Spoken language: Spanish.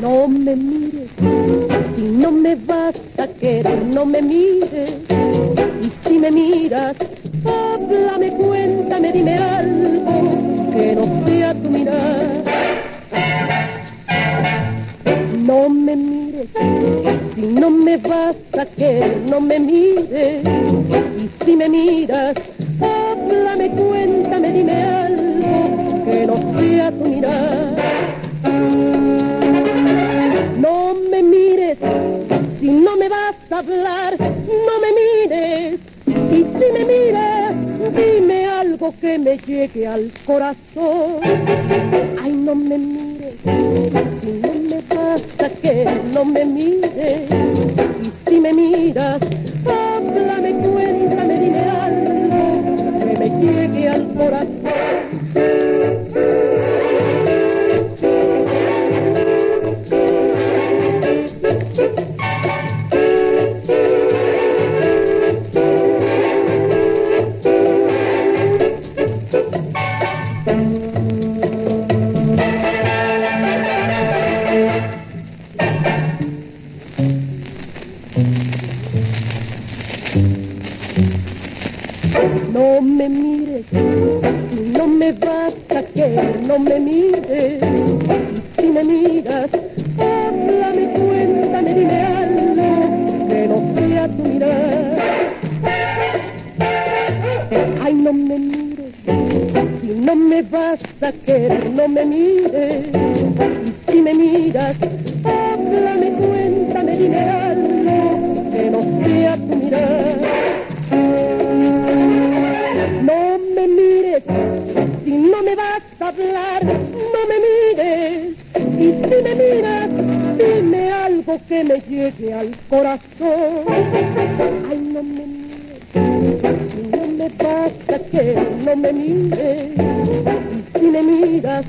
No me mires, si no me vas a querer, no me mires. Y si me miras, háblame, cuéntame, dime algo que no sea tu mirar. No me mires, si no me vas a querer, no me mires. Y si me miras, No me mires, si no me vas a hablar, no me mires. Y si me miras, dime algo que me llegue al corazón. Ay, no me mires, si no me vas a querer, no me mires. Y si me miras, háblame, cuéntame, dime algo que me llegue al corazón. Me mires, no me vas a querer, no me mires. Si me miras, háblame, cuéntame, dime algo que no sea tu mirar. Ay, no me mires, no me vas a querer, no me mires. Si me miras, no me mires. Y si me miras, dime algo que me llegue al corazón. Ay, no me mires, no me vas a querer, no me mires. Y si me miras,